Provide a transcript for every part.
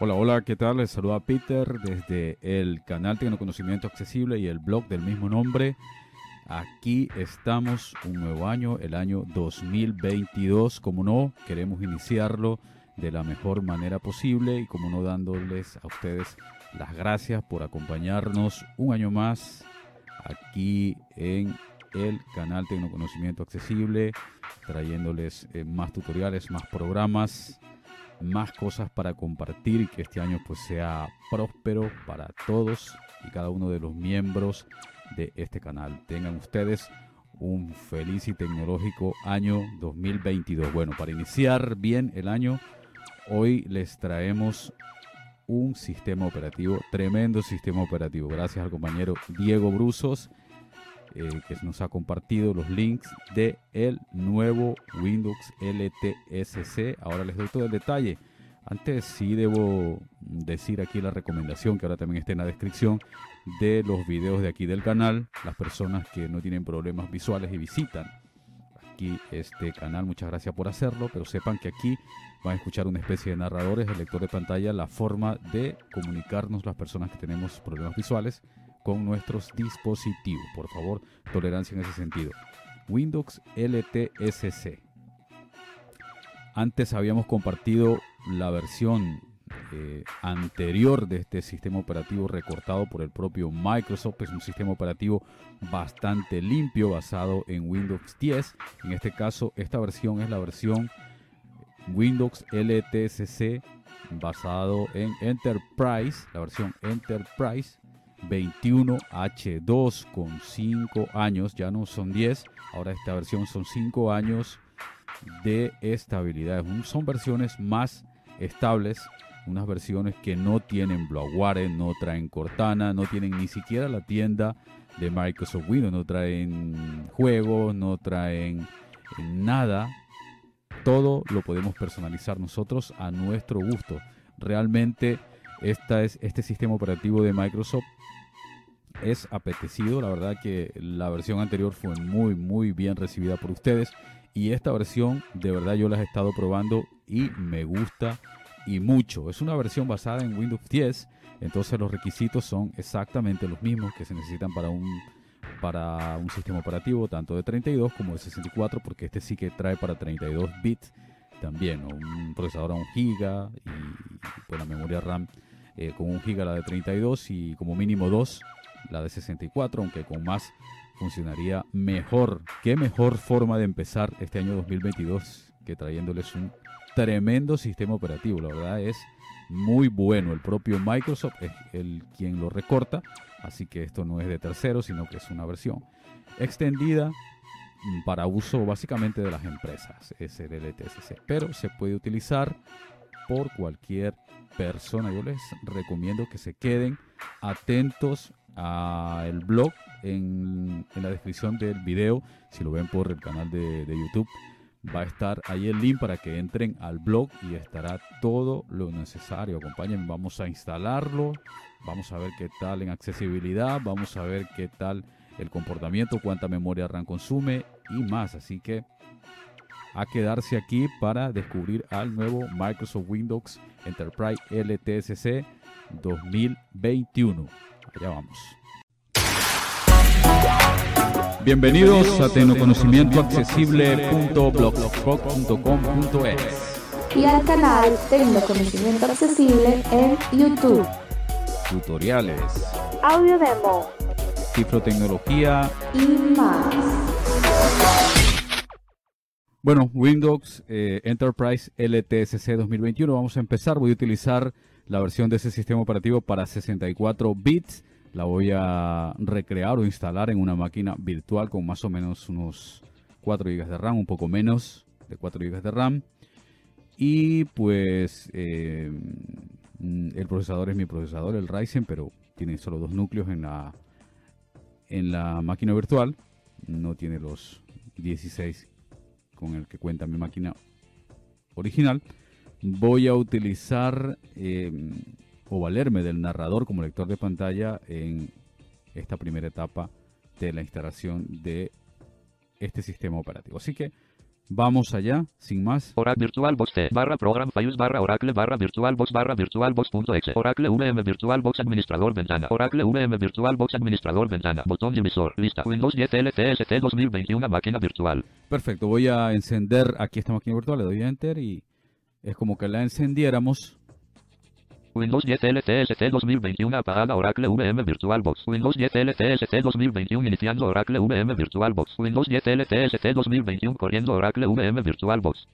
Hola, hola, ¿qué tal? Les saluda Peter desde el canal Tecnoconocimiento Accesible y el blog del mismo nombre. Aquí estamos un nuevo año, el año 2022. Como no, queremos iniciarlo de la mejor manera posible y como no dándoles a ustedes las gracias por acompañarnos un año más aquí en el canal Tecnoconocimiento Accesible, trayéndoles eh, más tutoriales, más programas más cosas para compartir que este año pues sea próspero para todos y cada uno de los miembros de este canal. Tengan ustedes un feliz y tecnológico año 2022. Bueno, para iniciar bien el año, hoy les traemos un sistema operativo, tremendo sistema operativo. Gracias al compañero Diego Brusos eh, que nos ha compartido los links de el nuevo Windows LTSC. Ahora les doy todo el detalle. Antes sí debo decir aquí la recomendación que ahora también está en la descripción de los videos de aquí del canal. Las personas que no tienen problemas visuales y visitan aquí este canal, muchas gracias por hacerlo, pero sepan que aquí van a escuchar una especie de narradores, de lector de pantalla, la forma de comunicarnos las personas que tenemos problemas visuales con nuestros dispositivos. Por favor, tolerancia en ese sentido. Windows LTSC. Antes habíamos compartido la versión eh, anterior de este sistema operativo recortado por el propio Microsoft. Es un sistema operativo bastante limpio basado en Windows 10. En este caso, esta versión es la versión Windows LTSC basado en Enterprise, la versión Enterprise 21H2 con 5 años, ya no son 10, ahora esta versión son 5 años de estabilidad. Son versiones más estables, unas versiones que no tienen bloatware, no traen Cortana, no tienen ni siquiera la tienda de Microsoft Windows, no traen juegos, no traen nada. Todo lo podemos personalizar nosotros a nuestro gusto. Realmente esta es, este sistema operativo de Microsoft es apetecido. La verdad que la versión anterior fue muy, muy bien recibida por ustedes. Y esta versión, de verdad, yo la he estado probando y me gusta y mucho. Es una versión basada en Windows 10. Entonces los requisitos son exactamente los mismos que se necesitan para un, para un sistema operativo, tanto de 32 como de 64, porque este sí que trae para 32 bits también, un procesador a 1 giga y pues la memoria RAM eh, con 1 giga la de 32 y como mínimo 2 la de 64, aunque con más funcionaría mejor. Qué mejor forma de empezar este año 2022 que trayéndoles un tremendo sistema operativo. La verdad es muy bueno. El propio Microsoft es el quien lo recorta, así que esto no es de tercero, sino que es una versión extendida para uso básicamente de las empresas, es el LTSC, pero se puede utilizar por cualquier persona. Yo les recomiendo que se queden atentos al blog en, la descripción del video. Si lo ven por el canal de, YouTube, va a estar ahí el link para que entren al blog y estará todo lo necesario. Acompáñenme, vamos a instalarlo, vamos a ver qué tal en accesibilidad, vamos a ver qué tal el comportamiento, cuánta memoria RAM consume y más. Así que a quedarse aquí para descubrir al nuevo Microsoft Windows Enterprise LTSC 2021. Allá vamos. Bienvenidos a tecnoconocimientoaccesible.blogspot.com.es y al canal Tecnoconocimiento Accesible en YouTube. Tutoriales, audio demo, cifrotecnología y más. Bueno, Windows eh, Enterprise LTSC 2021. Vamos a empezar. Voy a utilizar la versión de ese sistema operativo para 64 bits. La voy a recrear o instalar en una máquina virtual con más o menos unos 4 GB de RAM, un poco menos de 4 GB de RAM. Y pues eh, el procesador es mi procesador, el Ryzen, pero tiene solo dos núcleos en la, en la máquina virtual. No tiene los 16 con el que cuenta mi máquina original, voy a utilizar em, o valerme del narrador como lector de pantalla en esta primera etapa de la instalación de este sistema operativo. Así que Vamos allá, sin más. Oracle VirtualBox T barra Program Files barra Oracle barra VirtualBox barra VirtualBox.exe Oracle VM VirtualBox Administrador Ventana. Oracle VM VirtualBox Administrador Ventana. Botón divisor Lista. Windows 10 LTST 2021 Máquina virtual. Perfecto, voy a encender aquí esta máquina virtual, le doy a Enter y es como que la encendiéramos. Windows 10 LTST 2021 apagada Oracle VM VirtualBox Windows 10 LTST 2021 iniciando Oracle VM VirtualBox Windows 10 LTST 2021 corriendo Oracle VM VirtualBox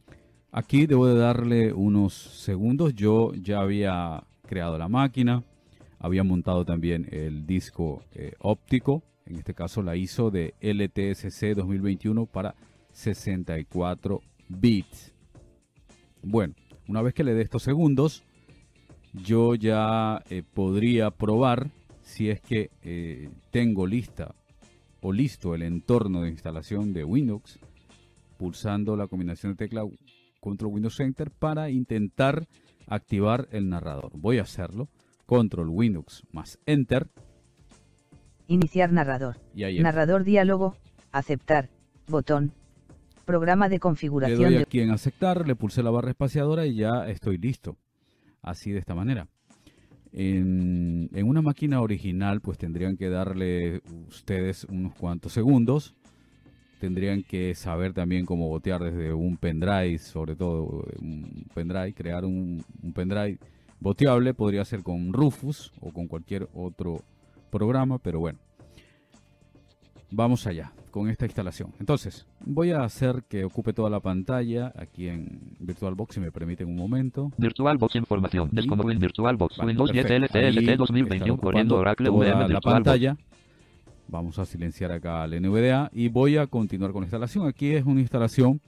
Aquí debo de darle unos segundos. Yo ya había creado la máquina, había montado también el disco eh, óptico, en este caso la ISO de LTSC 2021 para 64 bits. Bueno, una vez que le dé estos segundos, yo ya eh, podría probar si es que eh, tengo lista o listo el entorno de instalación de Windows pulsando la combinación de tecla Control Windows Enter para intentar activar el narrador. Voy a hacerlo. Control Windows más Enter. Iniciar narrador. Y ahí está. Narrador diálogo. Aceptar. Botón. Programa de Le configuración doy de aquí en aceptar, le pulsé la barra espaciadora y ya estoy listo. Así de esta manera. En, una máquina original, pues tendrían que darle ustedes unos cuantos segundos. Tendrían que saber también cómo botear desde un pendrive, sobre todo un pendrive, crear un, un pendrive boteable. Podría ser con Rufus o con cualquier otro programa, pero bueno. Vamos allá con esta instalación. Entonces, voy a hacer que ocupe toda la pantalla aquí en VirtualBox, si me permiten un momento. VirtualBox información del como Win VirtualBox Vale, Windows 10 perfecto. Ahí LTST está 2021 ocupando corriendo Oracle VM la pantalla. Vamos a silenciar acá el NVDA y voy a continuar con la instalación. Aquí es una instalación,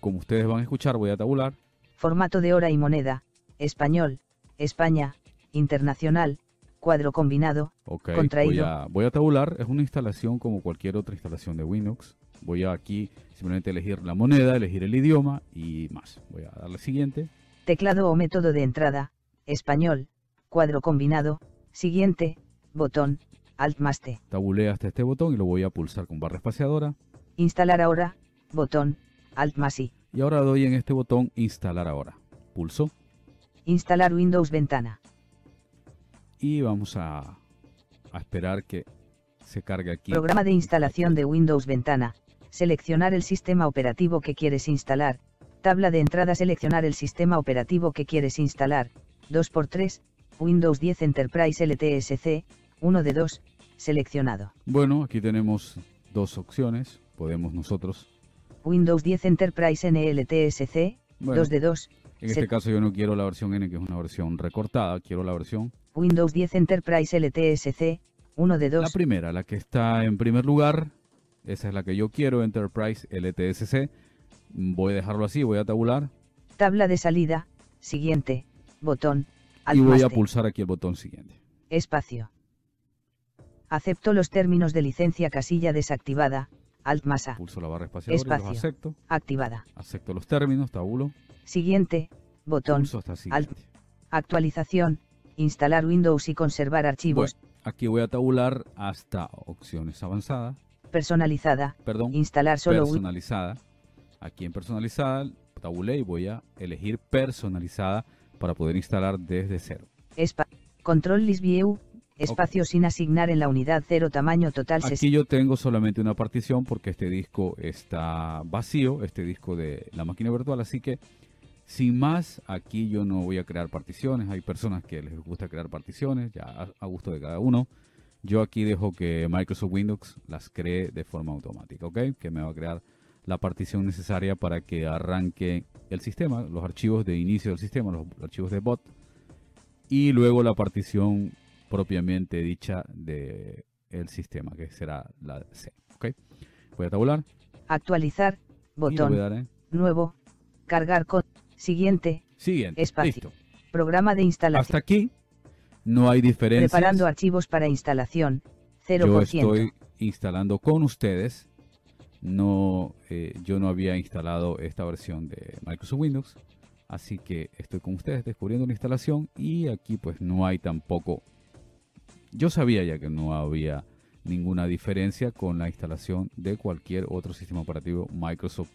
como ustedes van a escuchar, voy a tabular. formato de hora y moneda. Español. España. Internacional. Cuadro combinado. Ok, Contraído. Voy a, voy a tabular. Es una instalación como cualquier otra instalación de Windows. Voy a aquí simplemente elegir la moneda, elegir el idioma y más. Voy a darle siguiente. Teclado o método de entrada. Español. Cuadro combinado. Siguiente. Botón. Alt más T. Tabulé hasta este botón y lo voy a pulsar con barra espaciadora. Instalar ahora. Botón. Alt más I. Y ahora doy en este botón instalar ahora. Pulso Instalar Windows ventana. Y vamos a, a esperar que se cargue aquí. Programa de instalación de Windows ventana. Seleccionar el sistema operativo que quieres instalar. Tabla de entrada seleccionar el sistema operativo que quieres instalar. 2x3. Windows 10 Enterprise LTSC. 1 de 2. Seleccionado. Bueno, aquí tenemos dos opciones. Podemos nosotros, Windows 10 Enterprise NLTSC. Bueno. 2 de 2. En este caso yo no quiero la versión N, que es una versión recortada, quiero la versión, Windows 10 Enterprise LTSC. 1 de la 2. primera, la que está en primer lugar. Esa es la que yo quiero, Enterprise LTSC. Voy a dejarlo así, voy a tabular Tabla de salida. Siguiente. Botón. Alt y voy a pulsar aquí el botón siguiente. Espacio. Acepto los términos de licencia casilla desactivada. Alt más A. Pulso la barra espaciadora y Espacio. los acepto. Activada. Acepto los términos, tabulo, Siguiente. Botón. pulso hasta siguiente. Actualización. Instalar Windows y conservar archivos. Bueno, aquí voy a tabular hasta opciones avanzadas, Personalizada. perdón, Instalar solo personalizada. Aquí en personalizada tabulé y voy a elegir personalizada para poder instalar desde cero. Control list view. Espacio sin asignar en la unidad 0 tamaño total. Aquí yo tengo solamente una partición porque este disco está vacío, este disco de la máquina virtual, así que sin más, aquí yo no voy a crear particiones. Hay personas que les gusta crear particiones, ya a gusto de cada uno. Yo aquí dejo que Microsoft Windows las cree de forma automática, ¿ok? Que me va a crear la partición necesaria para que arranque el sistema, los archivos de inicio del sistema, los archivos de bot, y luego la partición propiamente dicha de el sistema, que será la C, ¿ok? Voy a tabular Actualizar. Botón. dar en Nuevo. Cargar con. Siguiente. siguiente. Espacio. Listo. Programa de instalación. Hasta aquí no hay diferencias. Preparando archivos para instalación. 0%. Yo estoy instalando con ustedes. No, eh, yo no había instalado esta versión de Microsoft Windows, así que estoy con ustedes descubriendo la instalación y aquí pues no hay tampoco. Yo sabía ya que no había ninguna diferencia con la instalación de cualquier otro sistema operativo Microsoft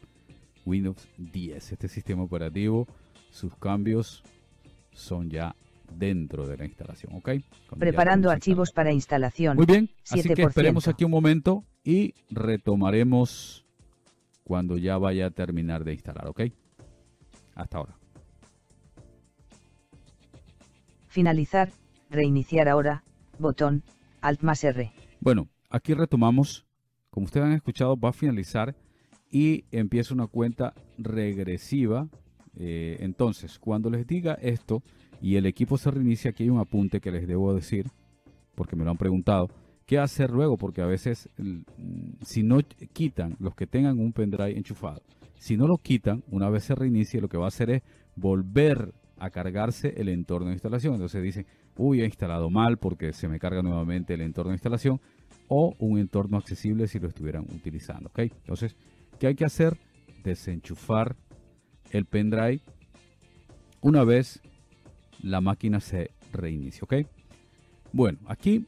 Windows 10. Este sistema operativo, sus cambios son ya dentro de la instalación, ¿ok? Cuando Preparando archivos para instalación. Muy bien, así que 7%. esperemos aquí un momento y retomaremos cuando ya vaya a terminar de instalar, ¿ok? Hasta ahora. Finalizar, reiniciar ahora, botón, Alt más R. Bueno, aquí retomamos. Como ustedes han escuchado, va a finalizar y empieza una cuenta regresiva. Eh, entonces, cuando les diga esto y el equipo se reinicia, aquí hay un apunte que les debo decir, porque me lo han preguntado. ¿Qué hacer luego? Porque a veces, mm, si no quitan los que tengan un pendrive enchufado, si no lo quitan, una vez se reinicie, lo que va a hacer es volver a cargarse el entorno de instalación. Entonces dicen, uy, he instalado mal porque se me carga nuevamente el entorno de instalación o un entorno accesible si lo estuvieran utilizando. ¿ok? Entonces, ¿qué hay que hacer? Desenchufar el pendrive una vez la máquina se reinicie. ¿ok? Bueno, aquí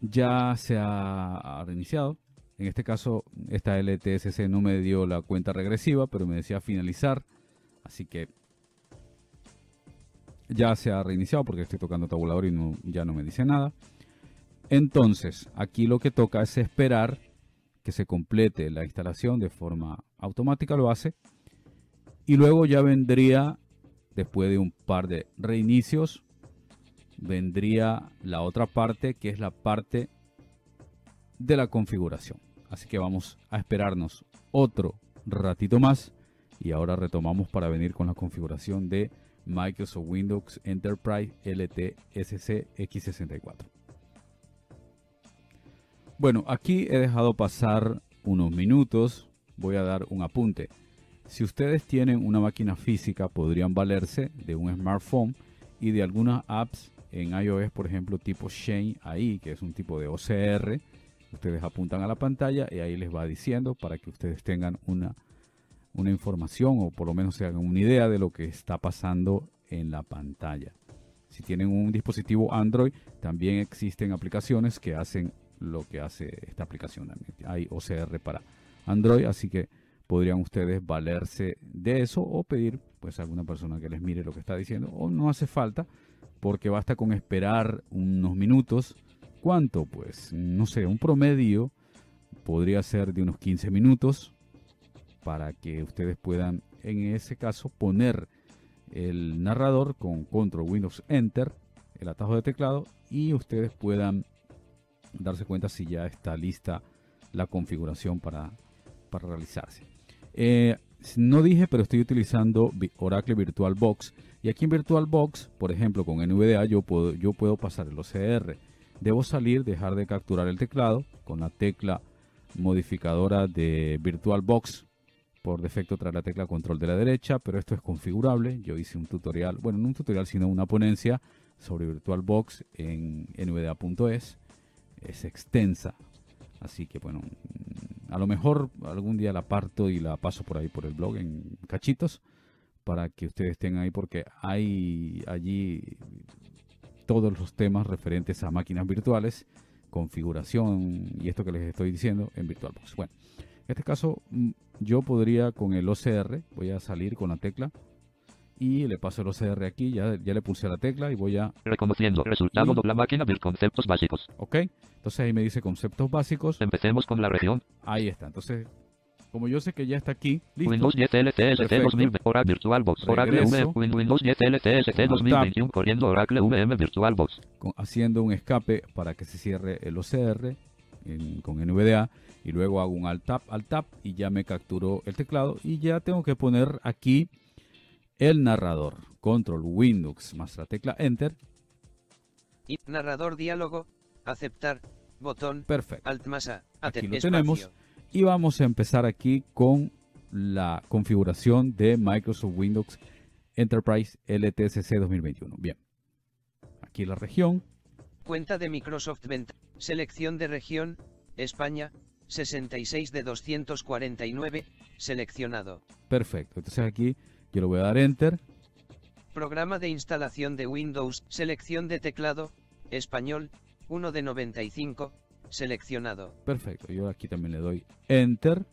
ya se ha reiniciado. En este caso, esta LTSC no me dio la cuenta regresiva, pero me decía finalizar. Así que ya se ha reiniciado porque estoy tocando tabulador y ya no me dice nada. Entonces, aquí lo que toca es esperar que se complete la instalación de forma automática, lo hace. Y luego ya vendría, después de un par de reinicios, vendría la otra parte que es la parte de la configuración. Así que vamos a esperarnos otro ratito más y ahora retomamos para venir con la configuración de Microsoft Windows Enterprise LTSC X64. Bueno, aquí he dejado pasar unos minutos. Voy a dar un apunte. Si ustedes tienen una máquina física, podrían valerse de un smartphone y de algunas apps en iOS, por ejemplo, tipo Shane ahí, que es un tipo de OCR. Ustedes apuntan a la pantalla y ahí les va diciendo para que ustedes tengan una, una información o por lo menos se hagan una idea de lo que está pasando en la pantalla. Si tienen un dispositivo Android, también existen aplicaciones que hacen lo que hace esta aplicación. Hay OCR para Android, así que podrían ustedes valerse de eso o pedir pues a alguna persona que les mire lo que está diciendo o no hace falta porque basta con esperar unos minutos. ¿Cuánto? Pues no sé, un promedio podría ser de unos 15 minutos para que ustedes puedan en ese caso poner el narrador con control Windows Enter, el atajo de teclado y ustedes puedan darse cuenta si ya está lista la configuración para, para realizarse. Eh, no dije, pero estoy utilizando Oracle VirtualBox. Y aquí en VirtualBox, por ejemplo, con NVDA, yo puedo, yo puedo pasar el OCR. Debo salir, dejar de capturar el teclado con la tecla modificadora de VirtualBox. Por defecto trae la tecla control de la derecha, pero esto es configurable. Yo hice un tutorial, bueno, no un tutorial, sino una ponencia sobre VirtualBox en nvda.es. Es extensa, Así que bueno, mm, a lo mejor algún día la parto y la paso por ahí por el blog en cachitos para que ustedes tengan ahí porque hay allí todos los temas referentes a máquinas virtuales, configuración y esto que les estoy diciendo en VirtualBox. Bueno, en este caso mm, yo podría con el OCR, voy a salir con la tecla y le paso el OCR aquí, ya, ya le puse la tecla y voy a Reconociendo. Resultado Y- dobla máquina vir conceptos básicos. ¿Ok? Entonces ahí me dice conceptos básicos. Empecemos con la región. Ahí está. Entonces, como yo sé que ya está aquí, listo. Windows 10 LTSC Perfecto. 2020. Oracle VirtualBox. Oracle. VM. Windows 10 LTSC Tab. 2021. Corriendo Oracle VM VirtualBox. haciendo un escape para que se cierre el OCR en- con NVDA y luego hago un alt tab, alt tab y ya me capturó el teclado y ya tengo que poner aquí el narrador. Control Windows más la tecla Enter. Y narrador diálogo, aceptar, botón, Perfecto. alt más A, Aquí lo espacio. tenemos. Y vamos a empezar aquí con la configuración de Microsoft Windows Enterprise LTSC 2021. Bien. Aquí la región. Cuenta de Microsoft Venta. Selección de región, España, 66 de 249, seleccionado. Perfecto. Entonces aquí yo le voy a dar Enter. Programa de instalación de Windows, selección de teclado, español, 1 de 95, seleccionado. Perfecto. Yo aquí también le doy Enter.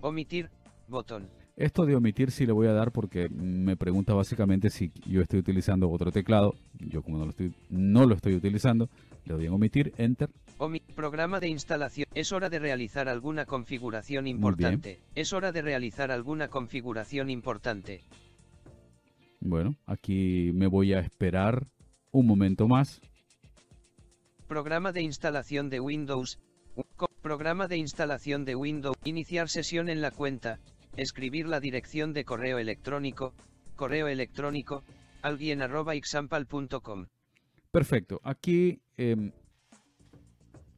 Omitir, botón. Esto de omitir sí le voy a dar porque me pregunta básicamente si yo estoy utilizando otro teclado. Yo como no lo estoy, no lo estoy utilizando, le doy en omitir, enter. Omi programa de instalación. Es hora de realizar alguna configuración importante. Es hora de realizar alguna configuración importante. Bueno, aquí me voy a esperar un momento más. Programa de instalación de Windows. Programa de instalación de Windows. Iniciar sesión en la cuenta. Escribir la dirección de correo electrónico. Correo electrónico. Alguien arroba example.com. Perfecto. Aquí em,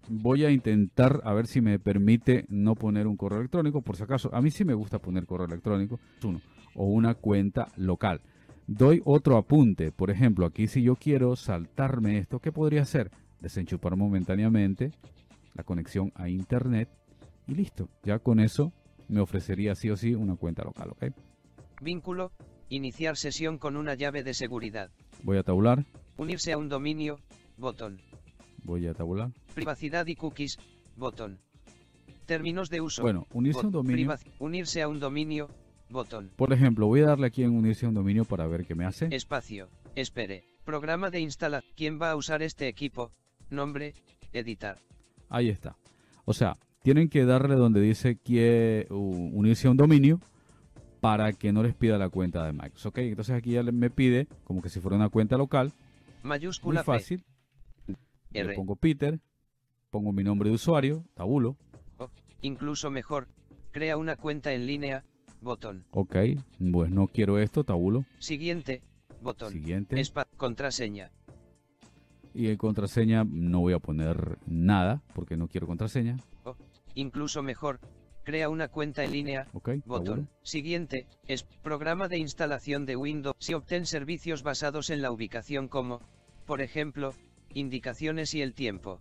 voy a intentar a ver si me permite no poner un correo electrónico. Por si acaso, a mí sí me gusta poner correo electrónico. Uno, o una cuenta local. Doy otro apunte. Por ejemplo, aquí si yo quiero saltarme esto, ¿qué podría hacer? Desenchufar momentáneamente la conexión a internet y listo. Ya con eso me ofrecería sí o sí una cuenta local. ¿ok? Vínculo. Iniciar sesión con una llave de seguridad. Voy a tabular. Unirse a un dominio. Botón. Voy a tabular. Privacidad y cookies. Botón. Términos de uso. Bueno, unirse a un dominio. unirse a un dominio. Botón. Por ejemplo, voy a darle aquí en unirse a un dominio para ver qué me hace. Espacio. Espere. Programa de instala. ¿Quién va a usar este equipo? Nombre. Editar. Ahí está. O sea, tienen que darle donde dice que unirse a un dominio para que no les pida la cuenta de Microsoft. ¿ok? Entonces aquí ya me pide como que si fuera una cuenta local. Muy Mayúscula P. Le pongo Peter, pongo mi nombre de usuario, tabulo. Incluso mejor. Crea una cuenta en línea. Botón. Ok, pues no quiero esto, tabulo. Siguiente. Botón. Siguiente. Espa- contraseña. Y en contraseña no voy a poner nada porque no quiero contraseña. Incluso mejor. Crea una cuenta en línea. Ok, Botón. tabulo. Siguiente, es programa de instalación de Windows. Si obtén servicios basados en la ubicación como, por ejemplo, indicaciones y el tiempo.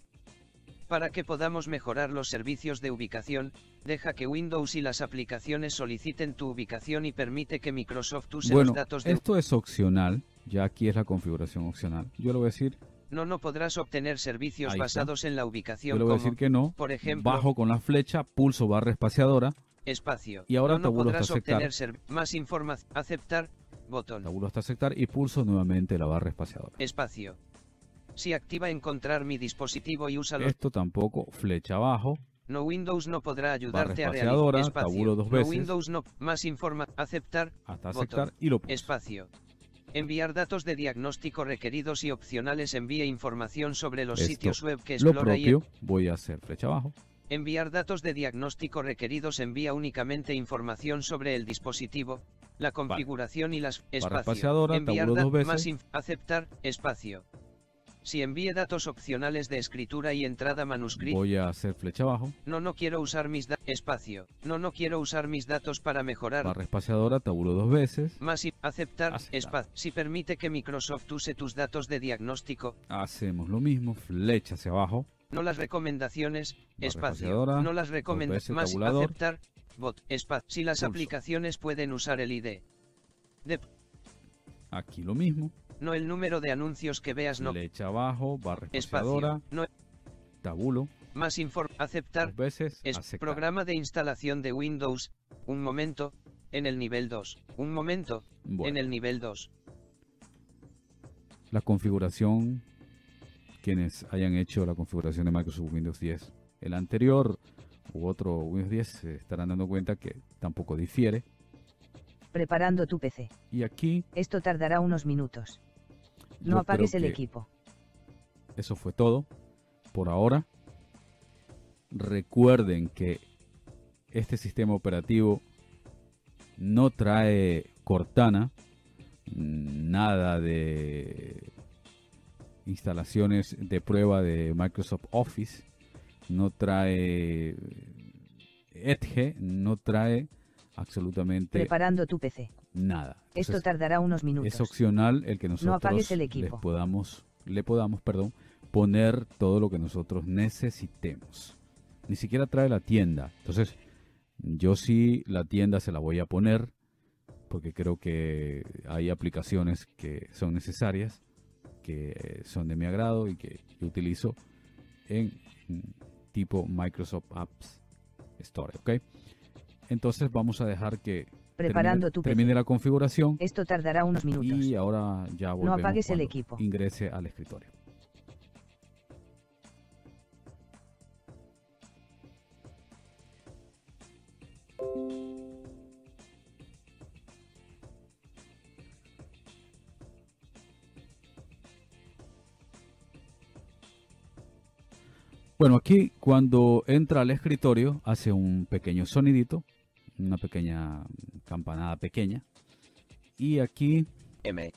Para que podamos mejorar los servicios de ubicación, deja que Windows y las aplicaciones soliciten tu ubicación y permite que Microsoft use Bueno, los datos de esto es opcional. Ya aquí es la configuración opcional. Yo le voy a decir, No, no podrás obtener servicios Ahí está. basados en la yo ubicación le voy a como, decir que no. por ejemplo, Bajo con la flecha, pulso barra espaciadora. espacio. Y ahora no, no tabulo hasta podrás aceptar. obtener ser- más información. Aceptar, botón. Tabulo hasta aceptar y pulso nuevamente la barra espaciadora. Espacio. Si activa encontrar mi dispositivo y usa Esto tampoco, flecha abajo. no Windows no podrá ayudarte a realizar espacio. tabulo dos no veces. Windows no más informa aceptar Hasta Botón. aceptar y lo espacio. Enviar datos de diagnóstico requeridos y opcionales envíe información sobre los Esto, sitios web que Lo explora y propio, voy a hacer flecha abajo. enviar datos de diagnóstico requeridos envía únicamente información sobre el dispositivo, la configuración y las espacio. enviar dos veces. más aceptar espacio. Si envíe datos opcionales de escritura y entrada manuscrita Voy a hacer flecha abajo. No, no quiero usar mis datos. Espacio. No, no quiero usar mis datos para mejorar. Barra espaciadora, tabulo dos veces. Más y aceptar. Aceptar. Espacio. Si permite que Microsoft use tus datos de diagnóstico. Hacemos lo mismo, flecha hacia abajo. No las recomendaciones. Barra Espacio. No las recomendaciones. Más tabulador. aceptar. Bot. Espacio. Si las Pulso. aplicaciones pueden usar el ID. De, Aquí lo mismo. No el número de anuncios que veas. No. Flecha abajo, barra espaciadora. No. tabulo. Más inform. Aceptar. Dos veces. Es aceptar. programa de instalación de Windows. Un momento. En el nivel 2. Un momento. Bueno. En el nivel 2. la configuración, quienes hayan hecho la configuración de Microsoft Windows 10, el anterior u otro Windows 10 se estarán dando cuenta que tampoco difiere. Preparando tu PC. Y aquí Esto tardará unos minutos. No apagues el equipo. Eso fue todo por ahora. Recuerden que este sistema operativo no trae Cortana, nada de instalaciones de prueba de Microsoft Office, no trae Edge, no trae absolutamente Preparando tu PC. Nada. Esto tardará unos minutos. es opcional el que nosotros apagues el les equipo. podamos, le podamos, perdón, poner todo lo que nosotros necesitemos. Ni siquiera trae la tienda. Entonces, yo sí la tienda se la voy a poner porque creo que hay aplicaciones que son necesarias, que son de mi agrado y que yo utilizo en tipo Microsoft Apps Store, ¿ok? Entonces vamos a dejar que Preparando termine, tu termine PC. la configuración Esto tardará unos minutos. y ahora ya volvemos apagues el equipo. ingrese al escritorio. Bueno, aquí cuando entra al escritorio hace un pequeño sonidito, una pequeña campanada pequeña. Y aquí, M.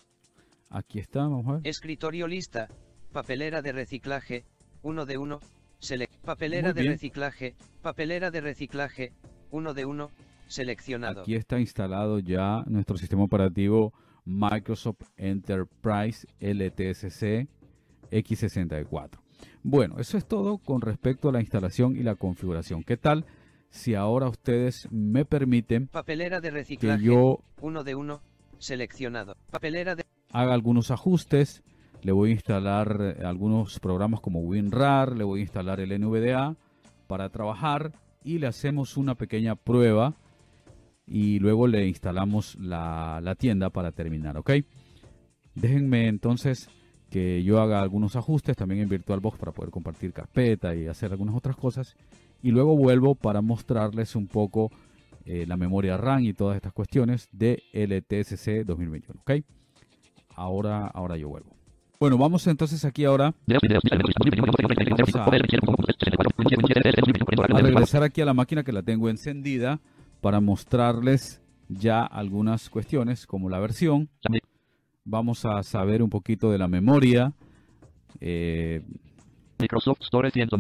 aquí está, vamos a ver. Escritorio lista. Papelera de reciclaje. 1 de 1. Select. Papelera de reciclaje. Papelera de reciclaje. 1 de 1. Seleccionado. Aquí está instalado ya nuestro sistema operativo Microsoft Enterprise LTSC X64. Bueno, eso es todo con respecto a la instalación y la configuración. ¿Qué tal si ahora ustedes me permiten Papelera de que reciclaje. yo 1 de 1. Seleccionado. Papelera de haga algunos ajustes? Le voy a instalar algunos programas como WinRAR, le voy a instalar el NVDA para trabajar y le hacemos una pequeña prueba y luego le instalamos la, la tienda para terminar, ¿ok? Déjenme entonces que yo haga algunos ajustes también en VirtualBox para poder compartir carpeta y hacer algunas otras cosas y luego vuelvo para mostrarles un poco eh, la memoria RAM y todas estas cuestiones de LTSC 2021, ¿ok? Ahora, ahora yo vuelvo. Bueno, vamos entonces aquí ahora Videos, videos, lista de elementos disponibles, Vamos a- poder, requiere, punto, punto, 64, punto, 17, punto, punto, a regresar aquí a la máquina que la tengo encendida para mostrarles ya algunas cuestiones como la versión. Vamos a saber un poquito de la memoria, eh, Microsoft Store cuánto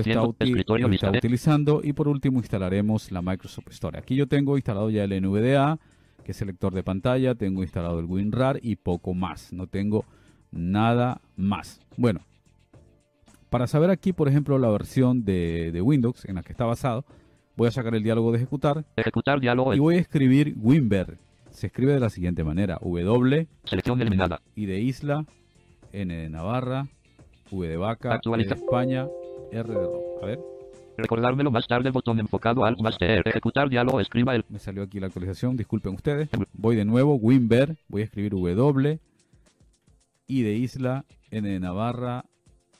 está, 190.600, uti- escritorio está utilizando y por último instalaremos la Microsoft Store. Aquí yo tengo instalado ya el NVDA, que es el lector de pantalla, tengo instalado el WinRAR y poco más. No tengo nada más. Bueno, para saber aquí, por ejemplo, la versión de, de Windows en la que está basado, voy a sacar el diálogo de ejecutar ejecutar diálogo, y voy a escribir WinVer. Se escribe de la siguiente manera: W selección eliminada, I de isla, N de Navarra, V de vaca, E Actualiza. de España, R de Roma. A ver, recordármelo más tarde, botón enfocado al más TR, ejecutar diálogo, escriba el me salió aquí la actualización, disculpen ustedes. Voy de nuevo, WinVer, voy a escribir W, I de isla, N de Navarra,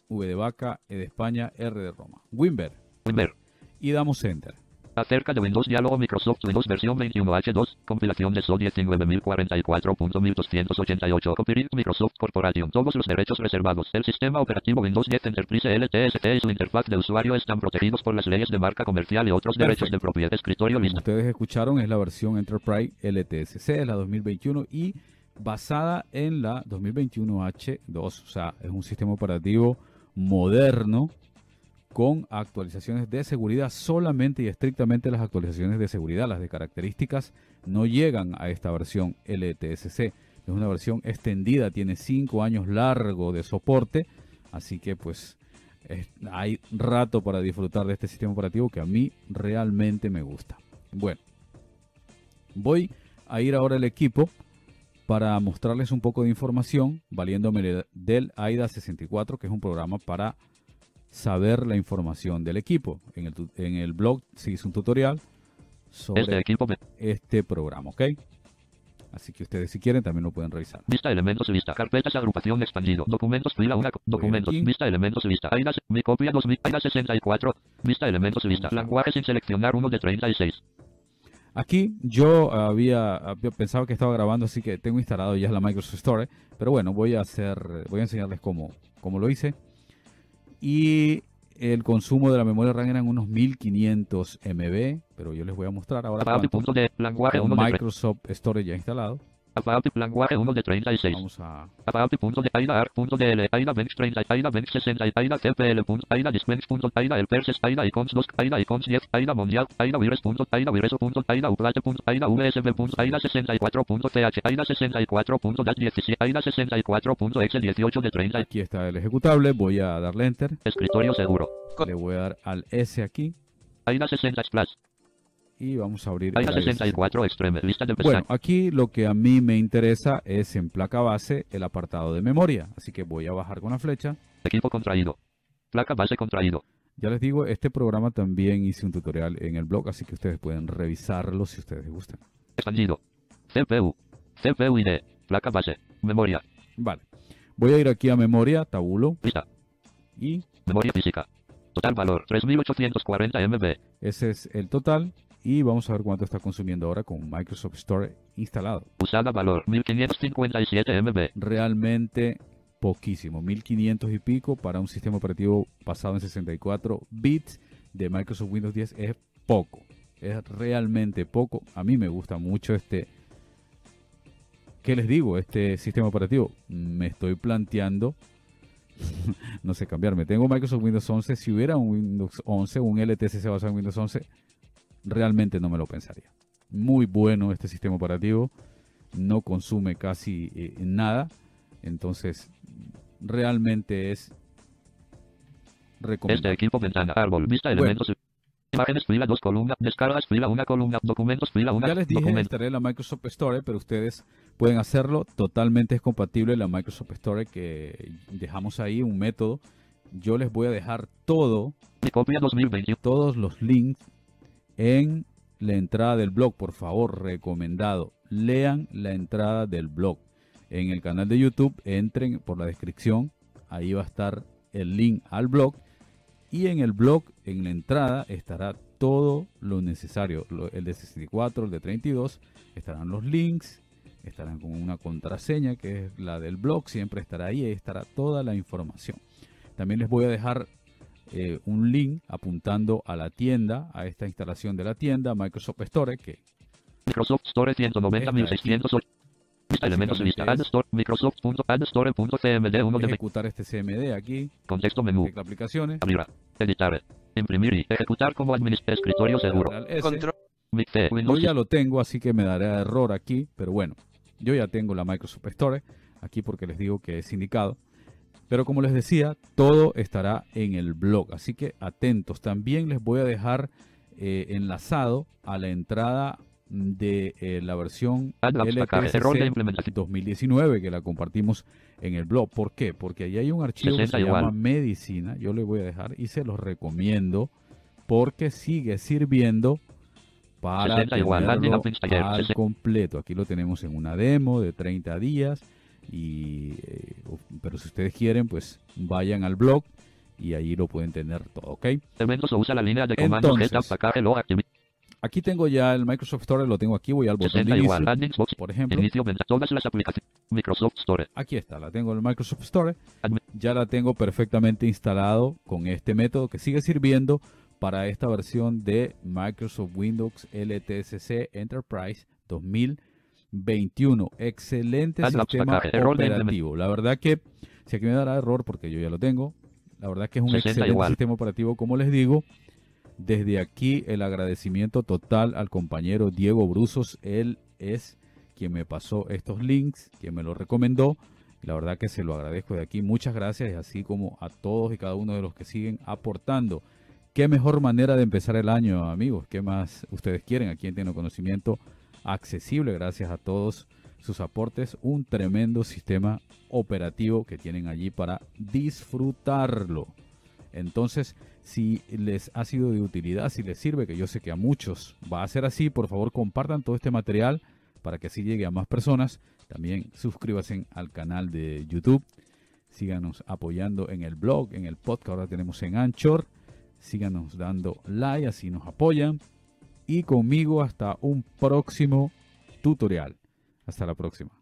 V de vaca, E de España, R de Roma. WinVer. Winver. Y damos Enter. Acerca de Windows Diálogo Microsoft Windows versión 21H2, compilación de SO 19044.1288, copyright Microsoft Corporation, todos los derechos reservados. El sistema operativo Windows 10 Enterprise LTSC y su interfaz de usuario están protegidos por las leyes de marca comercial y otros derechos de propiedad. Escritorio lista. ustedes escucharon, es la versión Enterprise LTSC, es la 2021 y basada en la 2021H2. O sea, es un sistema operativo moderno con actualizaciones de seguridad, solamente y estrictamente las actualizaciones de seguridad, las de características, no llegan a esta versión LTSC. Es una versión extendida, tiene 5 años largo de soporte, así que pues es- hay rato para disfrutar de este sistema operativo que a mí realmente me gusta. Bueno, voy a ir ahora al equipo para mostrarles un poco de información valiéndome de- del AIDA 64, que es un programa para saber la información del equipo. En el, en el blog se hizo un tutorial sobre Este equipo este programa, ¿ok? Así que ustedes si quieren también lo pueden revisar. Vista elementos lista. Carpetas agrupación expandido. Documentos fila 1. Documentos. Vista elementos lista. AIDA, mi copia 2000. AIDA 64. Vista elementos lista. Vamos a- Lenguaje sin seleccionar 1 de 36. Aquí yo había, había pensado que estaba grabando, así que tengo instalado ya la Microsoft Store. Pero bueno, voy a hacer, voy a enseñarles cómo, cómo lo hice. Y el consumo de la memoria RAM eran unos 1500 MB, pero yo les voy a mostrar ahora cuánto de lenguaje con 1 de Microsoft Store ya instalado. About lenguaje 1 de 36. Vamos a About punto de AIDA ARC punto DL AIDA Bench 30 AIDA Bench 60 AIDA TPL punto AIDA Dispense punto AIDA El Perses AIDA Icons 2 AIDA Icons 10 AIDA Mundial AIDA Virus punto AIDA Vireso punto AIDA Uplate punto AIDA VSB punto AIDA 64 punto CH AIDA 64 punto DAT 17 AIDA 64 punto Excel 18 de 30 aquí está el ejecutable, voy a darle enter, Escritorio seguro. Le voy a dar al S aquí. AIDA 60 Splash y vamos a abrir AIDA 64 Extreme Lista de Bueno, aquí lo que a mí me interesa es en placa base el apartado de memoria. Así que voy a bajar con la flecha. Equipo contraído Placa base contraído Ya les digo, este programa también hice un tutorial en el blog, así que ustedes pueden revisarlo si ustedes gustan. Expandido. CPU. CPU ID. Placa base. Memoria. Vale. Voy a ir aquí a memoria, tabulo, Lista. y Memoria física. Total valor 3840 MB. ese es el total. Y vamos a ver cuánto está consumiendo ahora con Microsoft Store instalado. Usada valor 1557 MB. Realmente poquísimo, 1500 y pico para un sistema operativo basado en 64 bits de Microsoft Windows 10 es poco. Es realmente poco. A mí me gusta mucho este ¿Qué les digo? Este sistema operativo. Me estoy planteando, no sé, cambiarme. Tengo Microsoft Windows 11. Si hubiera un Windows 11, un LTCC basado en Windows 11, realmente no me lo pensaría. Muy bueno este sistema operativo. No consume casi eh, nada. Entonces, realmente es Este recomendable. equipo ventana. Árbol. Vista Bueno. elementos. Imágenes fila 2 columna. Descargas fila 1 columna. Documentos fila 1. Ya les dije Documento. instalé la Microsoft Store, pero ustedes pueden hacerlo. Totalmente es compatible la Microsoft Store que dejamos ahí, un método. Yo les voy a dejar todo, Copia 2021. todos los links en la entrada del blog. Por favor, recomendado. Lean la entrada del blog. En el canal de YouTube, entren por la descripción. Ahí va a estar el link al blog. Y en el blog, en la entrada, estará todo lo necesario. El de 64, el de 32, estarán los links, estarán con una contraseña que es la del blog, siempre estará ahí, ahí estará toda la información. También les voy a dejar eh, un link apuntando a la tienda, a esta instalación de la tienda Microsoft Store, que Microsoft Store 190 Esta de 1608. Lista elementos lista. Add Store. Microsoft.addstore.cmd 1 de ejecutar este CMD aquí, Contexto menú. tecla aplicaciones, Abrir. Editar. Imprimir y ejecutar como administrador. Escritorio seguro. Control. Yo ya lo tengo, así que me dará error aquí, pero bueno, yo ya tengo la Microsoft Store aquí porque les digo que es indicado. Pero como les decía, todo estará en el blog, así que atentos. También les voy a dejar eh, enlazado a la entrada de eh, la versión package. LTSC Error de implementación. 2019 que la compartimos en el blog. ¿Por qué? Porque ahí hay un archivo que 60 se llama medicina. Yo le voy a dejar y se los recomiendo porque sigue sirviendo para 60 igual. Admin tenerlo al 60. completo. Aquí lo tenemos en una demo de 30 días. Y, eh, pero si ustedes quieren, pues vayan al blog y ahí lo pueden tener todo, ¿ok? Usa la línea de comando. Aquí tengo ya el Microsoft Store, lo tengo aquí, voy al botón de 60 igual. inicio, por ejemplo. Inicio venta. Todas las aplicaciones. Microsoft Store. Aquí está, la tengo en el Microsoft Store. Ya la tengo perfectamente instalado con este método que sigue sirviendo para esta versión de Microsoft Windows LTSC Enterprise 2021. Excelente sistema operativo. La verdad que, si aquí me dará error porque yo ya lo tengo, la verdad que es un 60 excelente igual. sistema operativo, como les digo. Desde aquí el agradecimiento total al compañero Diego Bruzos. Él es quien me pasó estos links, quien me los recomendó. La verdad que se lo agradezco de aquí. Muchas gracias, así como a todos y cada uno de los que siguen aportando. Qué mejor manera de empezar el año, amigos. ¿Qué más ustedes quieren? Aquí en Tiene Conocimiento accesible, gracias a todos sus aportes. Un tremendo sistema operativo que tienen allí para disfrutarlo. Entonces, si les ha sido de utilidad, si les sirve, que yo sé que a muchos va a ser así, por favor compartan todo este material para que así llegue a más personas. También suscríbanse al canal de YouTube. Síganos apoyando en el blog, en el podcast. Ahora tenemos en Anchor. Síganos dando like, así nos apoyan. Y conmigo hasta un próximo tutorial. Hasta la próxima.